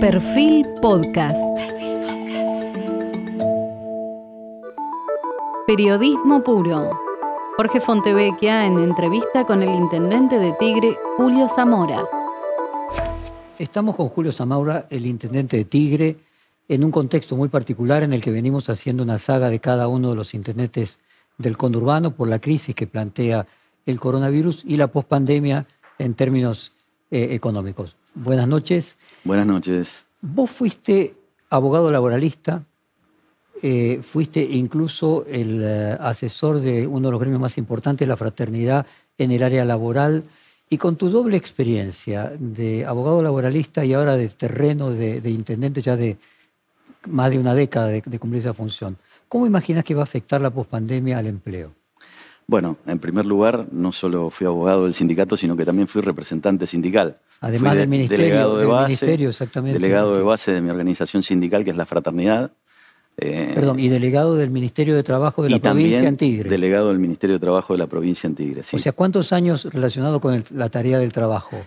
Perfil Podcast. Periodismo puro. Jorge Fontevecchia en entrevista con el intendente de Tigre, Julio Zamora. Estamos con Julio Zamora, el intendente de Tigre, en un contexto muy particular en el que venimos haciendo una saga de cada uno de los intendentes del conurbano por la crisis que plantea el coronavirus y la pospandemia en términos eh, económicos. Buenas noches. Buenas noches. Vos fuiste abogado laboralista, eh, fuiste incluso el eh, asesor de uno de los gremios más importantes, la fraternidad, en el área laboral, y con tu doble experiencia de abogado laboralista y ahora de terreno de, intendente ya de más de una década de, de cumplir esa función, ¿cómo imaginas que va a afectar la pospandemia al empleo? Bueno, en primer lugar, no solo fui abogado del sindicato, sino que también fui representante sindical. Además del ministerio, delegado de base, ministerio, exactamente. Delegado de base de mi organización sindical, que es la Fraternidad. Eh, Perdón, y delegado del Ministerio de Trabajo de la provincia en Tigre. Delegado del Ministerio de Trabajo de la provincia en Tigre, sí. O sea, ¿cuántos años relacionado con la tarea del trabajo?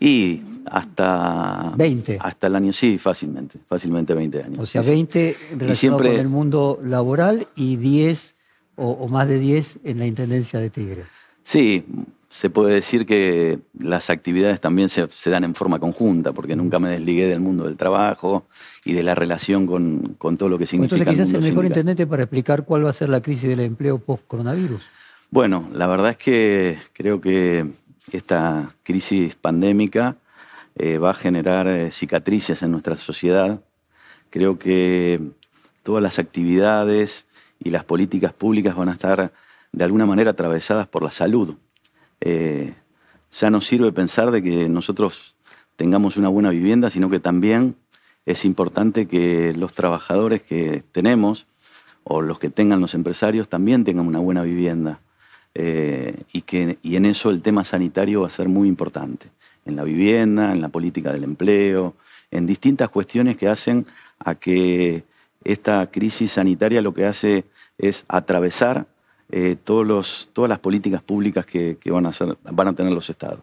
Y hasta... 20. Hasta el año, sí, fácilmente, fácilmente 20 años. O sea, 20 relacionado con el mundo laboral y 10 o, más de 10 en la Intendencia de Tigre. Sí, se puede decir que las actividades también se, dan en forma conjunta, porque nunca me desligué del mundo del trabajo y de la relación con, todo lo que significa. Entonces quizás el, mejor intendente para explicar cuál va a ser la crisis del empleo post-coronavirus. Bueno, la verdad es que creo que esta crisis pandémica eh, va a generar eh, cicatrices en nuestra sociedad. Creo que todas las actividades y las políticas públicas van a estar de alguna manera atravesadas por la salud. Eh, ya no sirve pensar de que nosotros tengamos una buena vivienda, sino que también es importante que los trabajadores que tenemos o los que tengan los empresarios también tengan una buena vivienda. Eh, y, que, y en eso el tema sanitario va a ser muy importante, en la vivienda, en la política del empleo, en distintas cuestiones que hacen a que esta crisis sanitaria lo que hace es atravesar eh, todos los, todas las políticas públicas que, van, a van, a tener los estados.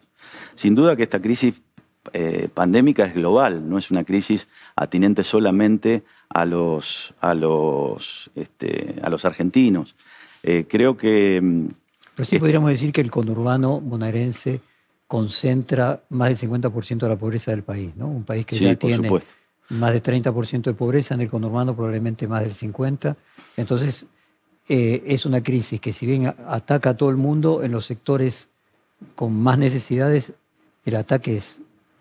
Sin duda que esta crisis eh, pandémica es global, no es una crisis atinente solamente a los, a los, este, a los argentinos. Eh, creo que... Mm, Pero sí podríamos decir que el conurbano bonaerense concentra más del 50% de la pobreza del país, ¿no? Un país que ya tiene más del 30% de pobreza, en el conurbano probablemente más del 50%. Entonces, eh, es una crisis que si bien ataca a todo el mundo, en los sectores con más necesidades, el ataque es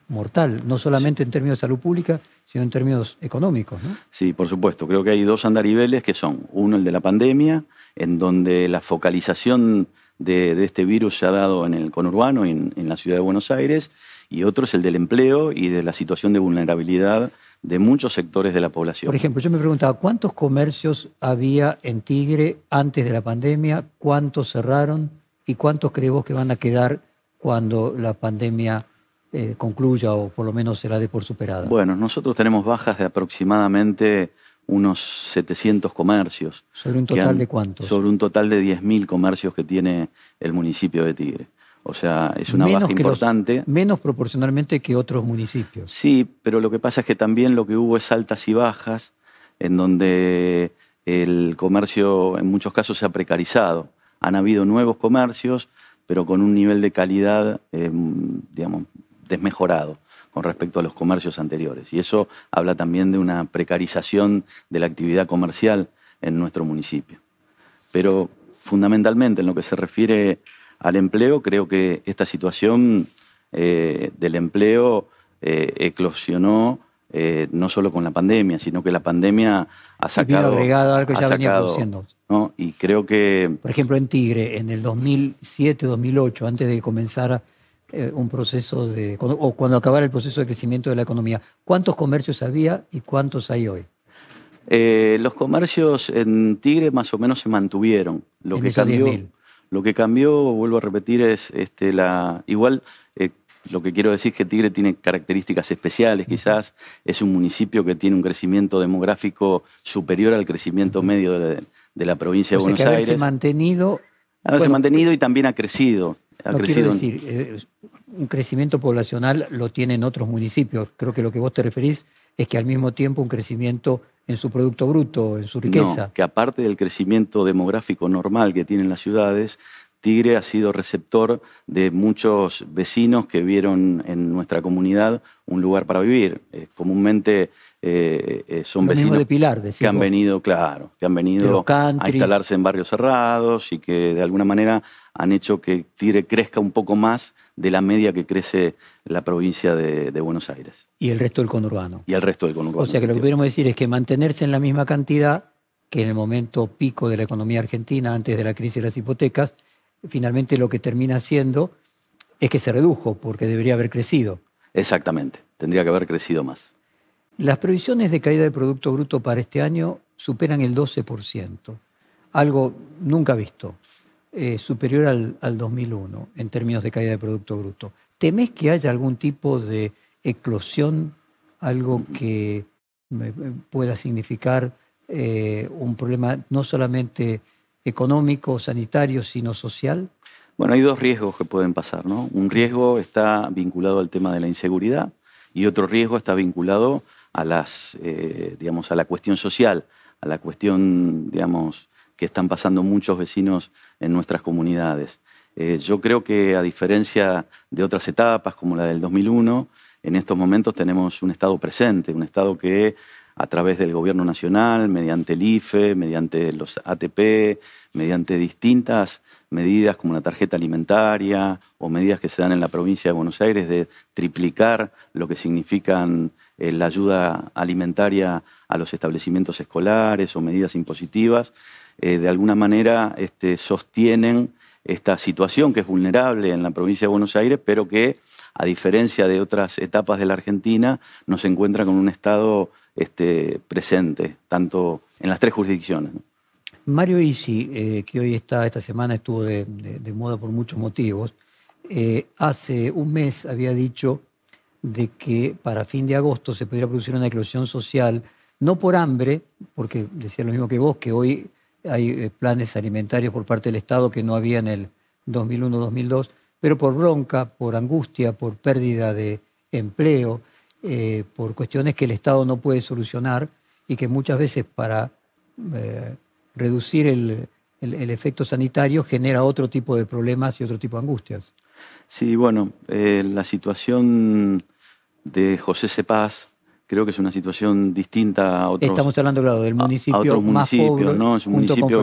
mortal, no solamente en términos de salud pública, sino en términos económicos. Sí, por supuesto. Creo que hay dos andariveles que son, uno el de la pandemia, en donde la focalización de, este virus se ha dado en el conurbano y en la ciudad de Buenos Aires, y otro es el del empleo y de la situación de vulnerabilidad de muchos sectores de la población. Por ejemplo, yo me preguntaba, ¿cuántos comercios había en Tigre antes de la pandemia? ¿Cuántos cerraron? ¿Y cuántos creemos que van a quedar cuando la pandemia eh, concluya o por lo menos será de por superada? Bueno, nosotros tenemos bajas de aproximadamente unos 700 comercios. ¿Sobre un total de cuántos? Sobre un total de 10.000 comercios que tiene el municipio de Tigre. O sea, es una baja importante. menos proporcionalmente que otros municipios. Sí, pero lo que pasa es que también lo que hubo es altas y bajas, en donde el comercio en muchos casos se ha precarizado. Han habido nuevos comercios, pero con un nivel de calidad, em, digamos, desmejorado con respecto a los comercios anteriores. Y eso habla también de una precarización de la actividad comercial en nuestro municipio. Pero fundamentalmente en lo que se refiere al empleo, creo que esta situación eh, del empleo eh, eclosionó eh, no solo con la pandemia, sino que la pandemia ha sacado... agregado algo que ya venía produciendo. ¿no? Y creo que... Por ejemplo, en Tigre, en el 2007-2008, antes de comenzar un proceso de... o cuando acabara el proceso de crecimiento de la economía, ¿cuántos comercios había y cuántos hay hoy? los comercios en Tigre más o menos se mantuvieron. Lo que cambió... Lo que cambió, vuelvo a repetir, es este, la. Igual, eh, lo que quiero decir es que Tigre tiene características especiales, quizás. Es un municipio que tiene un crecimiento demográfico superior al crecimiento medio de, la provincia de Buenos Aires. mantenido. Haberse mantenido y también ha crecido. Ha no quiero decir, eh, un crecimiento poblacional lo tienen otros municipios. Creo que lo que vos te referís es que al mismo tiempo un crecimiento en su Producto Bruto, en su riqueza. Que aparte del crecimiento demográfico normal que tienen las ciudades, Tigre ha sido receptor de muchos vecinos que vieron en nuestra comunidad un lugar para vivir. Eh, comúnmente eh, eh, son vecinos de Pilar, que han venido, claro, que han venido a instalarse en barrios cerrados y que de alguna manera han hecho que Tigre crezca un poco más de la media que crece la provincia de, Buenos Aires. Y el resto del conurbano. Y el resto del conurbano. O sea que lo que podríamos decir es que mantenerse en la misma cantidad que en el momento pico de la economía argentina, antes de la crisis de las hipotecas, finalmente lo que termina haciendo es que se redujo, porque debería haber crecido. Exactamente, tendría que haber crecido más. Las previsiones de caída del Producto Bruto para este año superan el 12%, algo nunca visto. Eh, superior al, 2001 en términos de caída de Producto Bruto. ¿Temes que haya algún tipo de eclosión, algo que pueda significar eh, un problema no solamente económico, sanitario, sino social? Bueno, hay dos riesgos que pueden pasar, ¿no? Un riesgo está vinculado al tema de la inseguridad y otro riesgo está vinculado a las, eh, digamos, a la cuestión social, a la cuestión, digamos, que están pasando muchos vecinos en nuestras comunidades. Eh, yo creo que a diferencia de otras etapas como la del 2001, en estos momentos tenemos un Estado presente, un Estado que a través del Gobierno Nacional, mediante el IFE, mediante los ATP, mediante distintas medidas como la tarjeta alimentaria o medidas que se dan en la provincia de Buenos Aires de triplicar lo que significan eh, la ayuda alimentaria a los establecimientos escolares o medidas impositivas, eh, de alguna manera este, sostienen esta situación que es vulnerable en la provincia de Buenos Aires, pero que, a diferencia de otras etapas de la Argentina, no se encuentra con un Estado este, presente, tanto en las tres jurisdicciones. Mario Isi, eh, que hoy está, esta semana estuvo de, moda por muchos motivos, hace un mes había dicho de que para fin de agosto se podría producir una eclosión social, no por hambre, porque decía lo mismo que vos, que hoy hay eh, planes alimentarios por parte del Estado que no había en el 2001-2002, pero por bronca, por angustia, por pérdida de empleo, eh, por cuestiones que el Estado no puede solucionar y que muchas veces para eh, reducir el, efecto sanitario genera otro tipo de problemas y otro tipo de angustias. Sí, bueno, la situación de José Cepaz creo que es una situación distinta a otros. Estamos hablando, claro, del municipio más pobre, ¿no? Es un municipio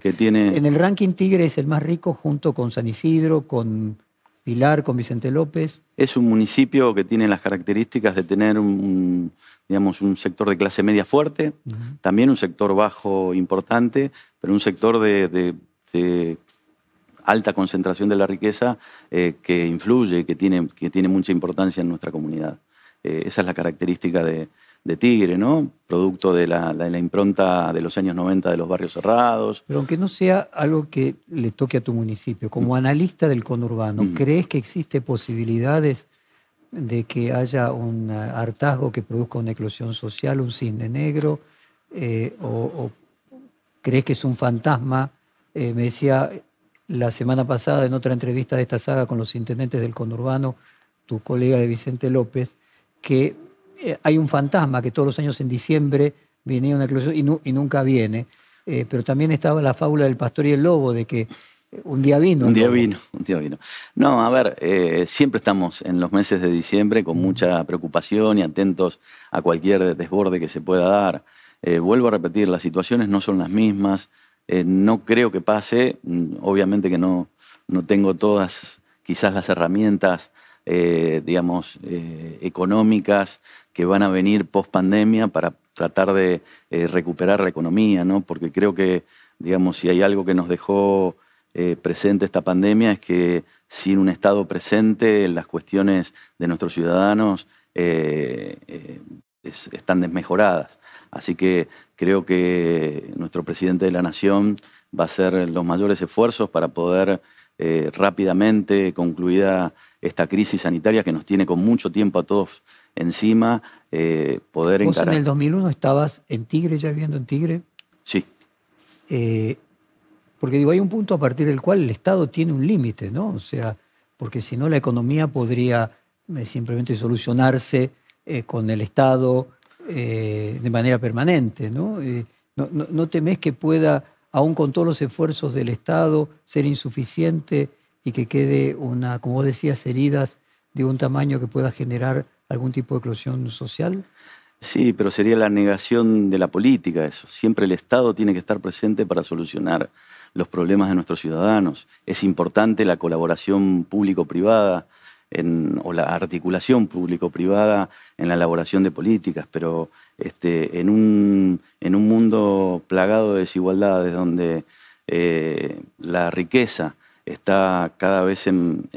Que tiene... En el ranking Tigre es el más rico junto con San Isidro, con Pilar, con Vicente López. Es un municipio que tiene las características de tener un, digamos, un sector de clase media fuerte, también un sector bajo importante, pero un sector de, alta concentración de la riqueza eh, que influye, que tiene, que tiene mucha importancia en nuestra comunidad. Eh, esa es la característica de, Tigre, ¿no? Producto de la, impronta de los años 90 de los barrios cerrados. Pero aunque no sea algo que le toque a tu municipio, como analista del conurbano, ¿crees que existe posibilidades de que haya un hartazgo que produzca una eclosión social, un cisne negro? Eh, o, crees que es un fantasma? Eh, me decía la semana pasada en otra entrevista de esta saga con los intendentes del conurbano, tu colega de Vicente López, que eh, hay un fantasma que todos los años en diciembre viene una eclosión y, nunca viene. Eh, pero también estaba la fábula del pastor y el lobo, de que eh, un día vino. Un día vino, un día vino. No, a ver, siempre estamos en los meses de diciembre con mucha preocupación y atentos a cualquier desborde que se pueda dar. vuelvo a repetir, las situaciones no son las mismas. No creo que pase. Mm, obviamente que no, no tengo todas quizás las herramientas eh, digamos, eh, económicas que van a venir post pandemia para tratar de eh, recuperar la economía, ¿no? Porque creo que, digamos, si hay algo que nos dejó presente esta pandemia es que sin un Estado presente las cuestiones de nuestros ciudadanos están desmejoradas. Así que creo que nuestro presidente de la Nación va a hacer los mayores esfuerzos para poder rápidamente, concluida esta crisis sanitaria que nos tiene con mucho tiempo a todos encima, eh, poder ¿Vos en el 2001 estabas en Tigre, ya viviendo en Tigre? Sí. Eh, porque digo, hay un punto a partir del cual el Estado tiene un límite, ¿no? O sea, porque si no la economía podría eh, simplemente solucionarse con el Estado eh, de manera permanente, ¿no? ¿no? ¿no? temes que pueda, aún con todos los esfuerzos del Estado, ser insuficiente y que quede una, como vos decías, heridas de un tamaño que pueda generar algún tipo de eclosión social? Sí, pero sería la negación de la política eso. Siempre el Estado tiene que estar presente para solucionar los problemas de nuestros ciudadanos. Es importante la colaboración público-privada o la articulación público-privada en la elaboración de políticas, pero este, en, un, en, un, mundo plagado de desigualdades donde eh, la riqueza está cada vez en,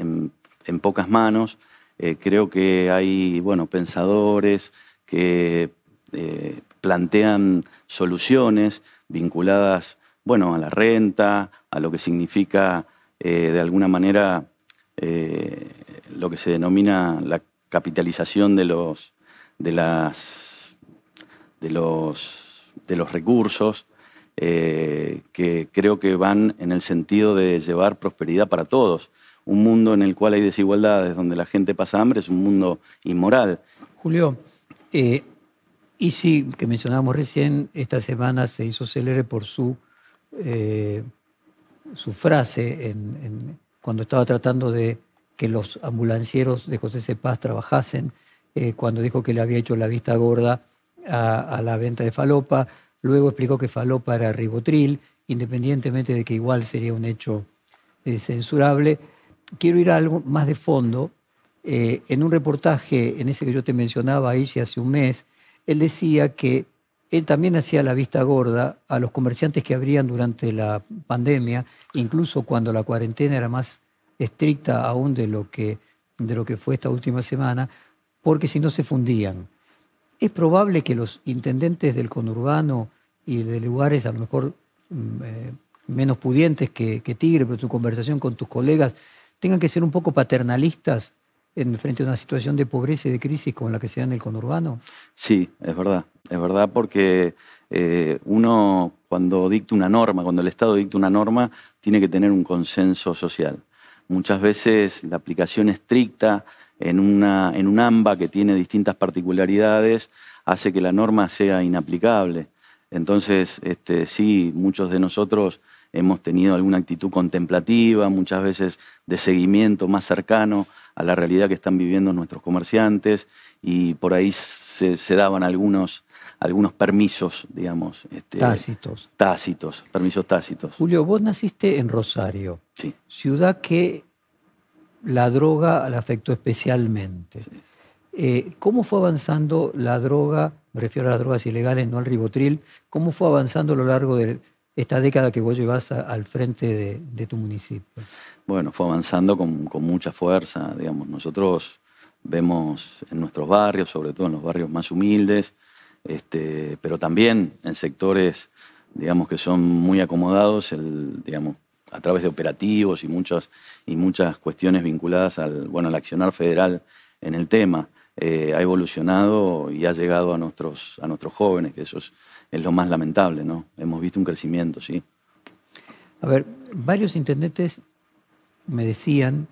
pocas manos, eh, creo que hay bueno, pensadores que eh, plantean soluciones vinculadas bueno, a la renta, a lo que significa de alguna manera lo que se denomina la capitalización de los, de las, de los, de los recursos, eh, que creo que van en el sentido de llevar prosperidad para todos. Un mundo en el cual hay desigualdades, donde la gente pasa hambre, es un mundo inmoral. Julio, y sí, que mencionábamos recién, esta semana se hizo célebre por su eh, su frase cuando estaba tratando de que los ambulancieros de José Cepaz trabajasen, eh, cuando dijo que le había hecho la vista gorda a, la venta de falopa, luego explicó que falopa era ribotril, independientemente de que igual sería un hecho eh, censurable. Quiero ir a algo más de fondo. en un reportaje, en ese que yo te mencionaba ahí hace un mes, él decía que él también hacía la vista gorda a los comerciantes que abrían durante la pandemia, incluso cuando la cuarentena era más estricta aún de lo que, de lo que fue esta última semana, porque si no se fundían. Es probable que los intendentes del conurbano y de lugares a lo mejor mm, eh, menos pudientes que, Tigre, pero tu conversación con tus colegas, tengan que ser un poco paternalistas en frente a una situación de pobreza y de crisis como la que se da en el conurbano? Sí, es verdad. Es verdad porque eh, uno cuando dicta una norma, cuando el Estado dicta una norma, tiene que tener un consenso social. Muchas veces la aplicación estricta en, una, en un AMBA que tiene distintas particularidades hace que la norma sea inaplicable. Entonces, este, sí, muchos de nosotros hemos tenido alguna actitud contemplativa, muchas veces de seguimiento más cercano a la realidad que están viviendo nuestros comerciantes y por ahí se, daban algunos, algunos permisos, digamos. Este, tácitos. Tácitos, permisos tácitos. Julio, vos naciste en Rosario, sí. ciudad que la droga la afectó especialmente. Eh, ¿Cómo fue avanzando la droga, me refiero a las drogas ilegales, no al ribotril, cómo fue avanzando a lo largo de esta década que vos llevas al frente de, tu municipio? Bueno, fue avanzando con, mucha fuerza, digamos. Nosotros vemos en nuestros barrios, sobre todo en los barrios más humildes, este, pero también en sectores, digamos, que son muy acomodados, digamos, a través de operativos y muchas, y muchas cuestiones vinculadas al, bueno, al accionar federal en el tema. Eh, ha evolucionado y ha llegado a nuestros, a nuestros jóvenes, que eso es lo más lamentable, ¿no? Hemos visto un crecimiento, sí. A ver, varios intendentes me decían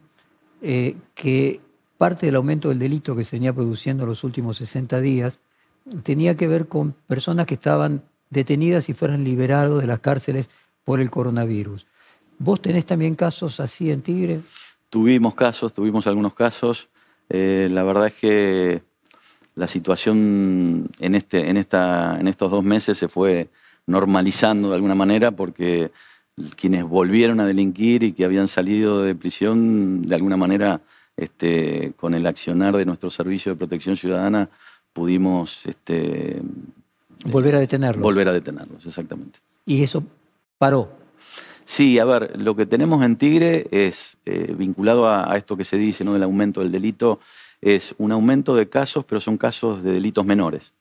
eh, que parte del aumento del delito que se venía produciendo los últimos 60 días tenía que ver con personas que estaban detenidas y fueran liberados de las cárceles por el coronavirus. ¿Vos tenés también casos así en Tigre? Tuvimos casos, tuvimos algunos casos. Eh, la verdad es que la situación en, este, en, esta, en estos dos meses se fue normalizando de alguna manera porque quienes volvieron a delinquir y que habían salido de prisión, de alguna manera, este, con el accionar de nuestro servicio de protección ciudadana, pudimos... Este, volver a detenerlos. Volver a detenerlos, exactamente. ¿Y eso paró? Sí, a ver, lo que tenemos en Tigre es eh, vinculado a, a, esto que se dice, ¿no? del aumento del delito, es un aumento de casos, pero son casos de delitos menores.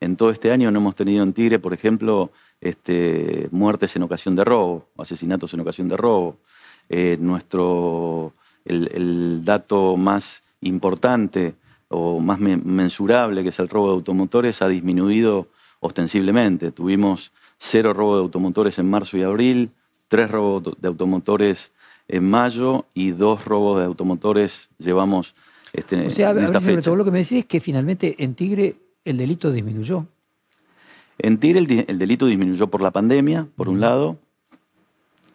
En todo este año no hemos tenido en Tigre, por ejemplo, este, muertes en ocasión de robo, asesinatos en ocasión de robo. Eh, nuestro, el, dato más importante o más mensurable, que es el robo de automotores, ha disminuido ostensiblemente. Tuvimos cero robo de automotores en marzo y abril, tres robos de automotores en mayo y dos robos de automotores llevamos este, o sea, todo lo que me decís es que finalmente en Tigre el delito disminuyó. En Tigre el, delito disminuyó por la pandemia, por un lado,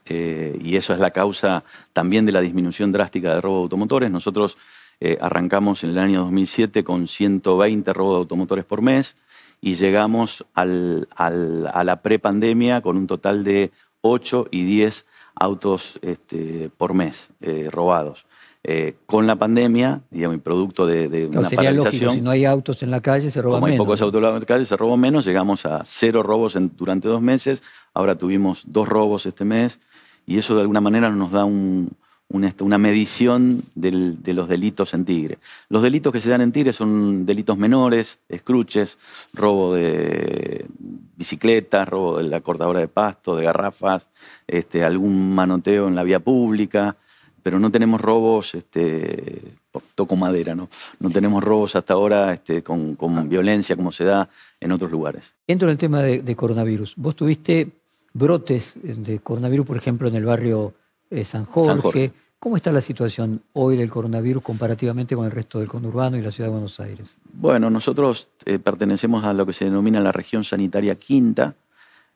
eh, y eso es la causa también de la disminución drástica de robo de automotores. Nosotros eh, arrancamos en el año 2007 con 120 robos de automotores por mes y llegamos a la prepandemia con un total de 8 y 10 autos este, por mes eh, robados. Eh, con la pandemia, digamos, producto de, de una sería Lógico, si no hay autos en la calle, se roban menos. Como hay pocos autos en la calle, se robó menos. Llegamos a cero robos durante dos meses. Ahora tuvimos dos robos este mes. Y eso de alguna manera nos da un, una, medición de los delitos en Tigre. Los delitos que se dan en Tigre son delitos menores, escruches, robo de bicicletas, robo de la cortadora de pasto, de garrafas, este, algún manoteo en la vía pública, pero no tenemos robos, este, toco madera, ¿no? No tenemos robos hasta ahora este, con, violencia como se da en otros lugares. Entro en el tema de, de coronavirus. Vos tuviste brotes de coronavirus, por ejemplo, en el barrio eh, San, Jorge. ¿Cómo está la situación hoy del coronavirus comparativamente con el resto del conurbano y la ciudad de Buenos Aires? Bueno, nosotros eh, pertenecemos a lo que se denomina la región sanitaria quinta.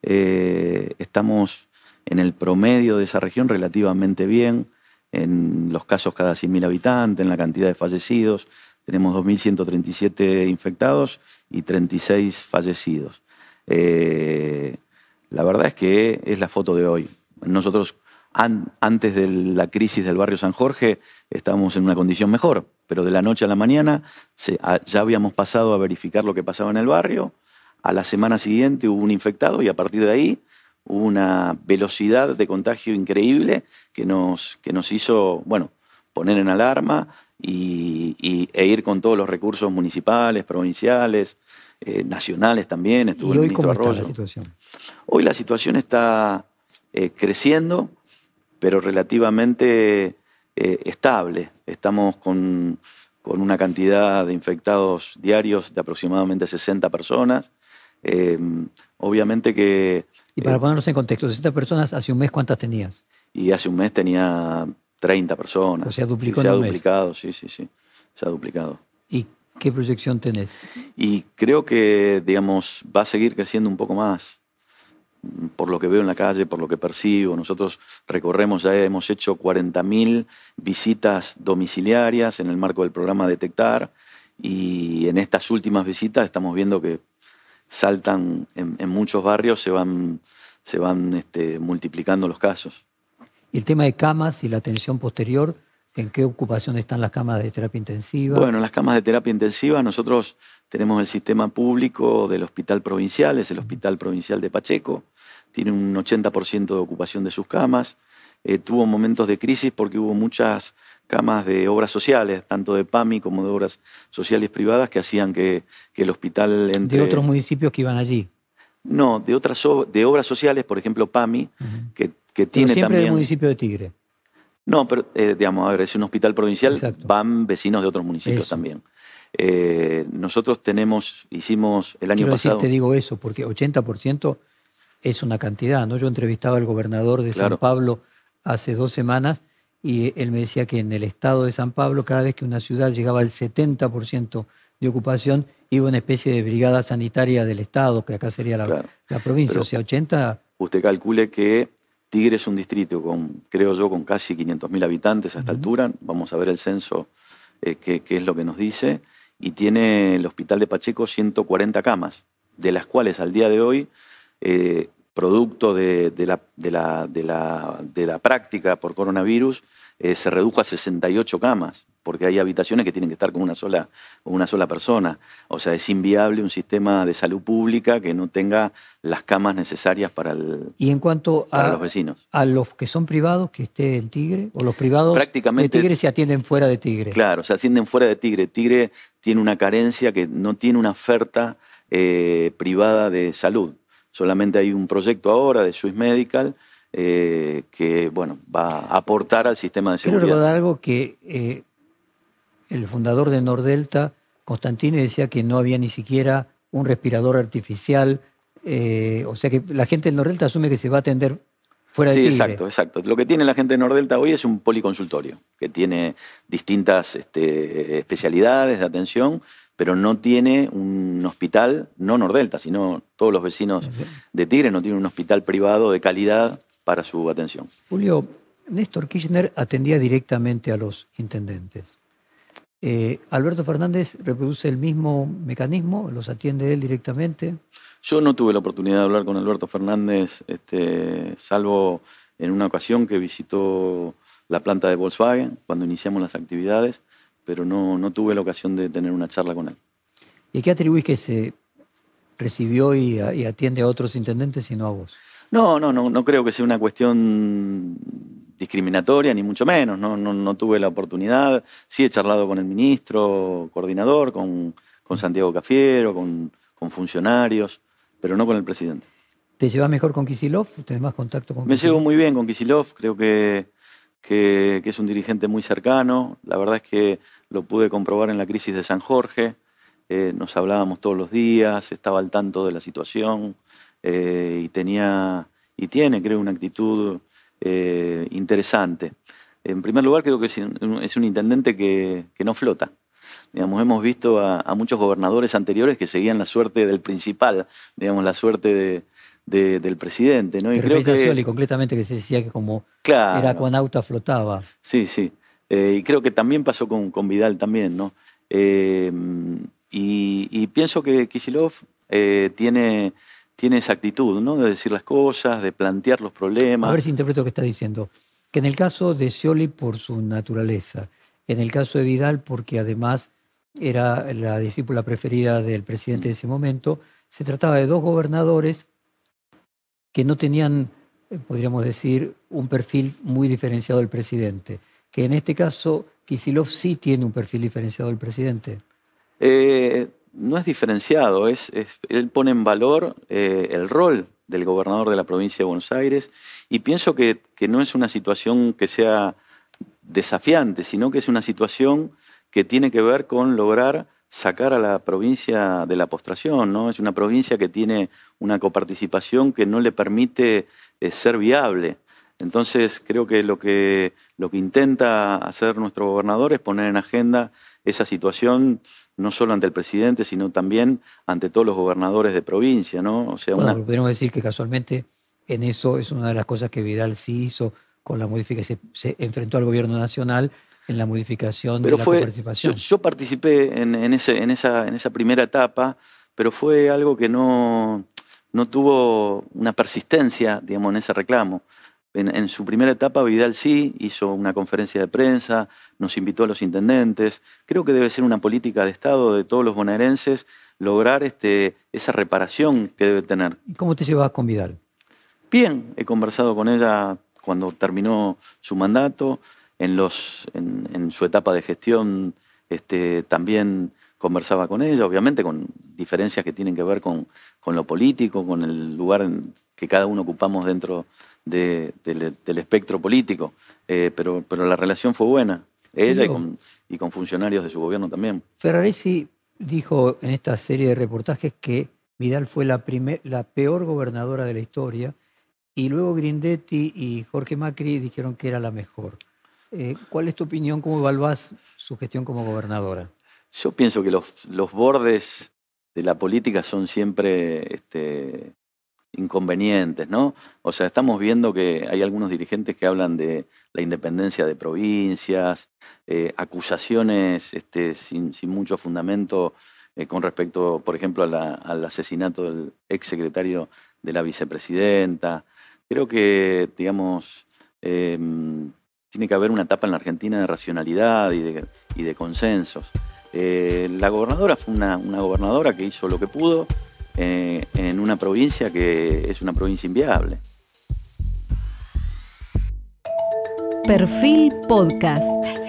Eh, estamos en el promedio de esa región relativamente bien, en los casos cada 100.000 habitantes, en la cantidad de fallecidos. Tenemos 2.137 infectados y 36 fallecidos. la verdad es que es la foto de hoy. Nosotros antes de la crisis del barrio San Jorge estábamos en una condición mejor, pero de la noche a la mañana ya habíamos pasado a verificar lo que pasaba en el barrio, a la semana siguiente hubo un infectado y a partir de ahí hubo una velocidad de contagio increíble que nos, que nos hizo, bueno, poner en alarma y, e ir con todos los recursos municipales, provinciales, eh, nacionales también. Estuvo ¿Y hoy cómo está la situación? Hoy la situación está eh, creciendo pero relativamente eh, estable. Estamos con, una cantidad de infectados diarios de aproximadamente 60 personas. Eh, obviamente que... Y para eh, ponernos en contexto, 60 personas, hace un mes, ¿cuántas tenías? Y hace un mes tenía 30 personas. O sea, duplicó Se ha duplicado, sí, sí, sí. Se ha duplicado. ¿Y qué proyección tenés? Y creo que, digamos, va a seguir creciendo un poco más por lo que veo en la calle, por lo que percibo. Nosotros recorremos, ya hemos hecho 40.000 visitas domiciliarias en el marco del programa Detectar y en estas últimas visitas estamos viendo que saltan en, muchos barrios, se van, se van este, multiplicando los casos. ¿Y el tema de camas y la atención posterior? ¿En qué ocupación están las camas de terapia intensiva? Bueno, las camas de terapia intensiva, nosotros tenemos el sistema público del Hospital Provincial, es el Hospital Provincial de Pacheco, tiene un 80% de ocupación de sus camas. Eh, tuvo momentos de crisis porque hubo muchas camas de obras sociales, tanto de PAMI como de obras sociales privadas, que hacían que, el hospital entre... ¿De otros municipios que iban allí? No, de otras de obras sociales, por ejemplo, PAMI, que, que tiene siempre también... el municipio de Tigre. No, pero eh, digamos, a ver, es un hospital provincial, van vecinos de otros municipios también. Eh, nosotros tenemos, hicimos el año pasado... te digo eso, porque 80% es una cantidad, ¿no? Yo entrevistaba al gobernador de San Pablo hace dos semanas y él me decía que en el estado de San Pablo, cada vez que una ciudad llegaba al 70% de ocupación, iba una especie de brigada sanitaria del estado, que acá sería la, provincia, o sea, 80... Usted calcule que Tigre es un distrito con, creo yo, con casi 500.000 habitantes a esta altura, vamos a ver el censo, eh, qué es lo que nos dice, y tiene el Hospital de Pacheco 140 camas, de las cuales al día de hoy eh, producto de, la, de, la, de, la, práctica por coronavirus, eh, se redujo a 68 camas, porque hay habitaciones que tienen que estar con una, sola, una sola persona. O sea, es inviable un sistema de salud pública que no tenga las camas necesarias para, el, y en cuanto a, los vecinos. ¿A los que son privados que esté en Tigre? ¿O los privados Prácticamente, de Tigre se atienden fuera de Tigre? Claro, se atienden fuera de Tigre. Tigre tiene una carencia que no tiene una oferta eh, privada de salud. Solamente hay un proyecto ahora de Swiss Medical eh, que bueno, va a aportar al sistema de seguridad. Quiero recordar algo que eh, el fundador de Nordelta, Constantini, decía que no había ni siquiera un respirador artificial. Eh, o sea que la gente de Nordelta asume que se va a atender fuera de Sí, exacto, exacto. Lo que tiene la gente de Nordelta hoy es un policonsultorio, que tiene distintas este, especialidades de atención, pero no tiene un hospital, no Nordelta, sino todos los vecinos de Tigre no tienen un hospital privado de calidad para su atención. Julio, Néstor Kirchner atendía directamente a los intendentes. Eh, ¿Alberto Fernández reproduce el mismo mecanismo? ¿Los atiende él directamente? Yo no tuve la oportunidad de hablar con Alberto Fernández, este, salvo en una ocasión que visitó la planta de Volkswagen cuando iniciamos las actividades, pero no, no tuve la ocasión de tener una charla con él. ¿Y qué atribuís que se recibió y, y atiende a otros intendentes y no a vos? No, no, no, no creo que sea una cuestión discriminatoria, ni mucho menos. No, no, tuve la oportunidad. Sí he charlado con el ministro, coordinador, con, Santiago Cafiero, con, funcionarios, pero no con el presidente. ¿Te llevas mejor con Kisilov? ¿Tenés más contacto con Me llevo muy bien con Kisilov. Creo que, que, es un dirigente muy cercano. La verdad es que lo pude comprobar en la crisis de San Jorge. Eh, nos hablábamos todos los días, estaba al tanto de la situación eh, y tenía y tiene, creo, una actitud eh, interesante. En primer lugar, creo que es un, intendente que, no flota. Digamos, hemos visto a, muchos gobernadores anteriores que seguían la suerte del principal, digamos, la suerte del presidente. ¿no? Y creo que, completamente que se decía que como era cuando auto flotaba. Sí, sí. Eh, y creo que también pasó con, Vidal también, ¿no? Eh, y, pienso que Kisilov tiene tiene esa actitud, ¿no? De decir las cosas, de plantear los problemas. A ver si interpreto lo que está diciendo. Que en el caso de Scioli por su naturaleza, en el caso de Vidal porque además era la discípula preferida del presidente de ese momento, se trataba de dos gobernadores que no tenían, eh, podríamos decir, un perfil muy diferenciado del presidente. Que en este caso Kisilov sí tiene un perfil diferenciado del presidente. Eh, no es diferenciado, él pone en valor eh, el rol del gobernador de la provincia de Buenos Aires y pienso que, no es una situación que sea desafiante, sino que es una situación que tiene que ver con lograr sacar a la provincia de la postración, ¿no? Es una provincia que tiene una coparticipación que no le permite eh, ser viable. Entonces creo que lo, que lo que intenta hacer nuestro gobernador es poner en agenda esa situación no solo ante el presidente, sino también ante todos los gobernadores de provincia, ¿no? O sea, podemos decir que casualmente en eso es una de las cosas que Vidal sí hizo con la modificación, se, enfrentó al gobierno nacional en la modificación de la participación. Yo, participé en, ese, en, esa, en esa primera etapa, pero fue algo que no, no tuvo una persistencia, digamos, en ese reclamo. En, su primera etapa, Vidal sí hizo una conferencia de prensa, nos invitó a los intendentes. Creo que debe ser una política de Estado de todos los bonaerenses lograr este, esa reparación que debe tener. ¿Y cómo te llevas con Vidal? Bien, he conversado con ella cuando terminó su mandato. En, los, en, su etapa de gestión este, también conversaba con ella, obviamente con diferencias que tienen que ver con, con lo político, con el lugar que cada uno ocupamos dentro del espectro político, eh, pero, pero la relación fue buena, ella y con, y con, funcionarios de su gobierno también. Ferraresi dijo en esta serie de reportajes que Vidal fue la, primer, la peor gobernadora de la historia y luego Grindetti y Jorge Macri dijeron que era la mejor. Eh, ¿Cuál es tu opinión? ¿Cómo evaluás su gestión como gobernadora? Yo pienso que los, los bordes de la política son siempre este, inconvenientes, ¿no? O sea, estamos viendo que hay algunos dirigentes que hablan de la independencia de provincias, eh, acusaciones este, sin, mucho fundamento eh, con respecto, por ejemplo, al asesinato del ex secretario de la vicepresidenta. Creo que, digamos, em, tiene que haber una etapa en la Argentina de racionalidad y de, consensos. Eh, la gobernadora fue una gobernadora que hizo lo que pudo, eh, en una provincia que es una provincia inviable. Perfil Podcast.